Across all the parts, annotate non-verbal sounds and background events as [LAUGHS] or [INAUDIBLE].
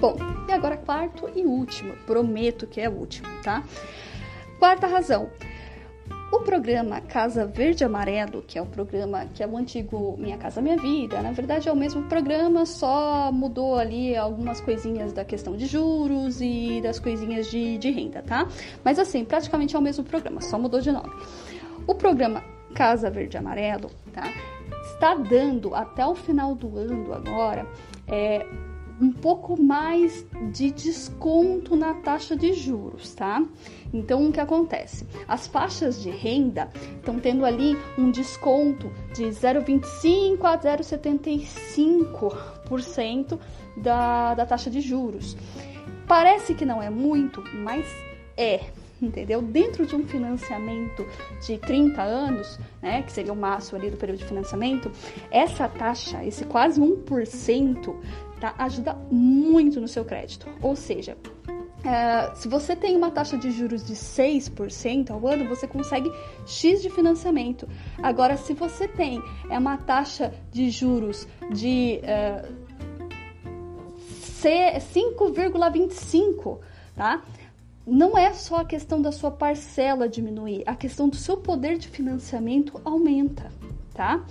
Bom, e agora quarto e último, prometo que é o último, tá? Quarta razão. O programa Casa Verde Amarelo, que é o programa que é o antigo Minha Casa Minha Vida, na verdade é o mesmo programa, só mudou ali algumas coisinhas da questão de juros e das coisinhas de, de renda, tá? Mas assim, praticamente é o mesmo programa, só mudou de nome. O programa Casa Verde Amarelo, tá? Está dando até o final do ano agora é, um pouco mais de desconto na taxa de juros, tá? Então, o que acontece? As faixas de renda estão tendo ali um desconto de 0,25 a 0,75% da, da taxa de juros. Parece que não é muito, mas é, entendeu? Dentro de um financiamento de 30 anos, né, que seria o máximo ali do período de financiamento, essa taxa, esse quase 1%, tá, ajuda muito no seu crédito. Ou seja, é, se você tem uma taxa de juros de 6% ao ano, você consegue X de financiamento. Agora, se você tem é uma taxa de juros de é, 5,25, tá? Não é só a questão da sua parcela diminuir, a questão do seu poder de financiamento aumenta, tá?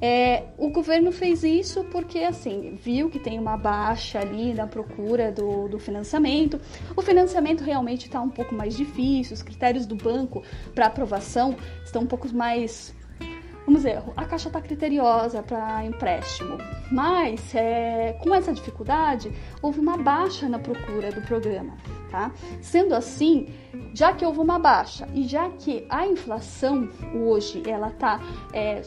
É, o governo fez isso porque, assim, viu que tem uma baixa ali na procura do, do financiamento. O financiamento realmente está um pouco mais difícil, os critérios do banco para aprovação estão um pouco mais Vamos dizer, a Caixa está criteriosa para empréstimo, mas é, com essa dificuldade houve uma baixa na procura do programa, tá? Sendo assim, já que houve uma baixa e já que a inflação hoje ela está é,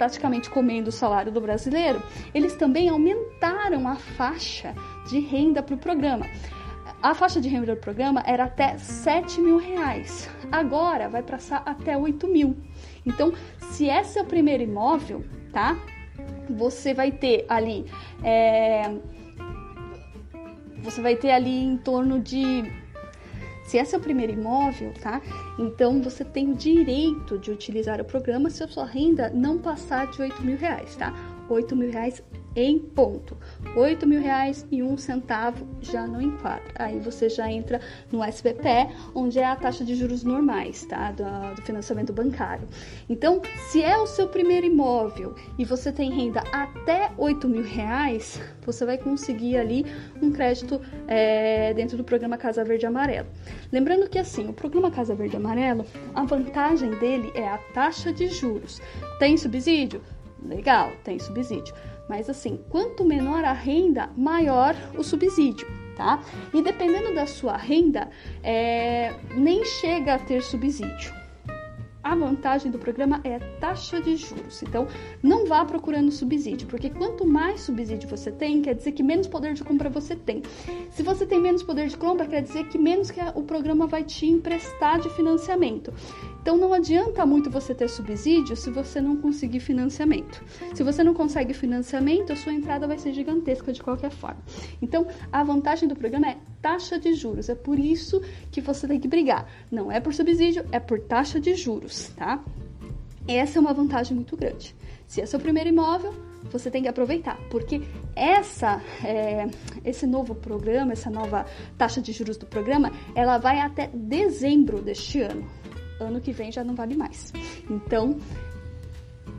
praticamente comendo o salário do brasileiro, eles também aumentaram a faixa de renda para o programa. A faixa de renda do programa era até 7 mil reais. Agora vai passar até 8 mil. Então, se é o primeiro imóvel, tá? Você vai ter ali. É, você vai ter ali em torno de se é o primeiro imóvel, tá? Então você tem direito de utilizar o programa se a sua renda não passar de 8 mil reais, tá? 8 mil reais em ponto. oito mil reais e um centavo já não enquadra. Aí você já entra no SBPE, onde é a taxa de juros normais, tá? Do, do, financiamento bancário. Então, se é o seu primeiro imóvel e você tem renda até oito mil reais, você vai conseguir ali um crédito é, dentro do programa Casa Verde Amarelo. Lembrando que assim, o programa Casa Verde Amarelo, a vantagem dele é a taxa de juros. Tem subsídio? Legal, tem subsídio. Mas assim, quanto menor a renda, maior o subsídio, tá? E dependendo da sua renda, é, nem chega a ter subsídio. A vantagem do programa é a taxa de juros. Então, não vá procurando subsídio, porque quanto mais subsídio você tem, quer dizer que menos poder de compra você tem. Se você tem menos poder de compra, quer dizer que menos que o programa vai te emprestar de financiamento. Então não adianta muito você ter subsídio se você não conseguir financiamento. Se você não consegue financiamento, a sua entrada vai ser gigantesca de qualquer forma. Então a vantagem do programa é taxa de juros. É por isso que você tem que brigar. Não é por subsídio, é por taxa de juros, tá? Essa é uma vantagem muito grande. Se é seu primeiro imóvel, você tem que aproveitar, porque essa, é, esse novo programa, essa nova taxa de juros do programa, ela vai até dezembro deste ano ano que vem já não vale mais. Então,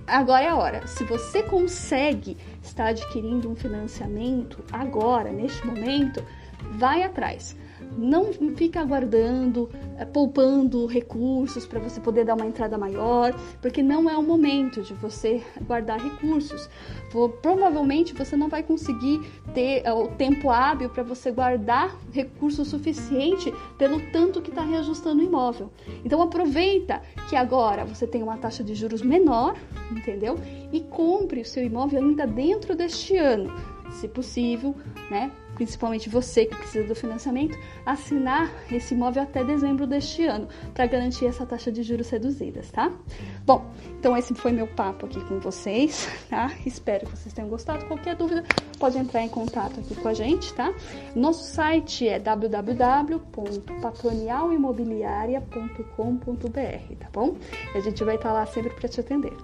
agora é a hora. Se você consegue estar adquirindo um financiamento agora, neste momento, vai atrás. Não fica aguardando, é, poupando recursos para você poder dar uma entrada maior, porque não é o momento de você guardar recursos. Provavelmente você não vai conseguir ter é, o tempo hábil para você guardar recurso suficiente pelo tanto que está reajustando o imóvel. Então aproveita que agora você tem uma taxa de juros menor, entendeu? E compre o seu imóvel ainda dentro deste ano, se possível, né? Principalmente você que precisa do financiamento, assinar esse imóvel até dezembro deste ano, para garantir essa taxa de juros reduzidas, tá? Bom, então esse foi meu papo aqui com vocês, [LAUGHS] tá? Espero que vocês tenham gostado. Qualquer dúvida, pode entrar em contato aqui com a gente, tá? Nosso site é www.patronalimobiliaria.com.br, tá bom? E a gente vai estar lá sempre para te atender.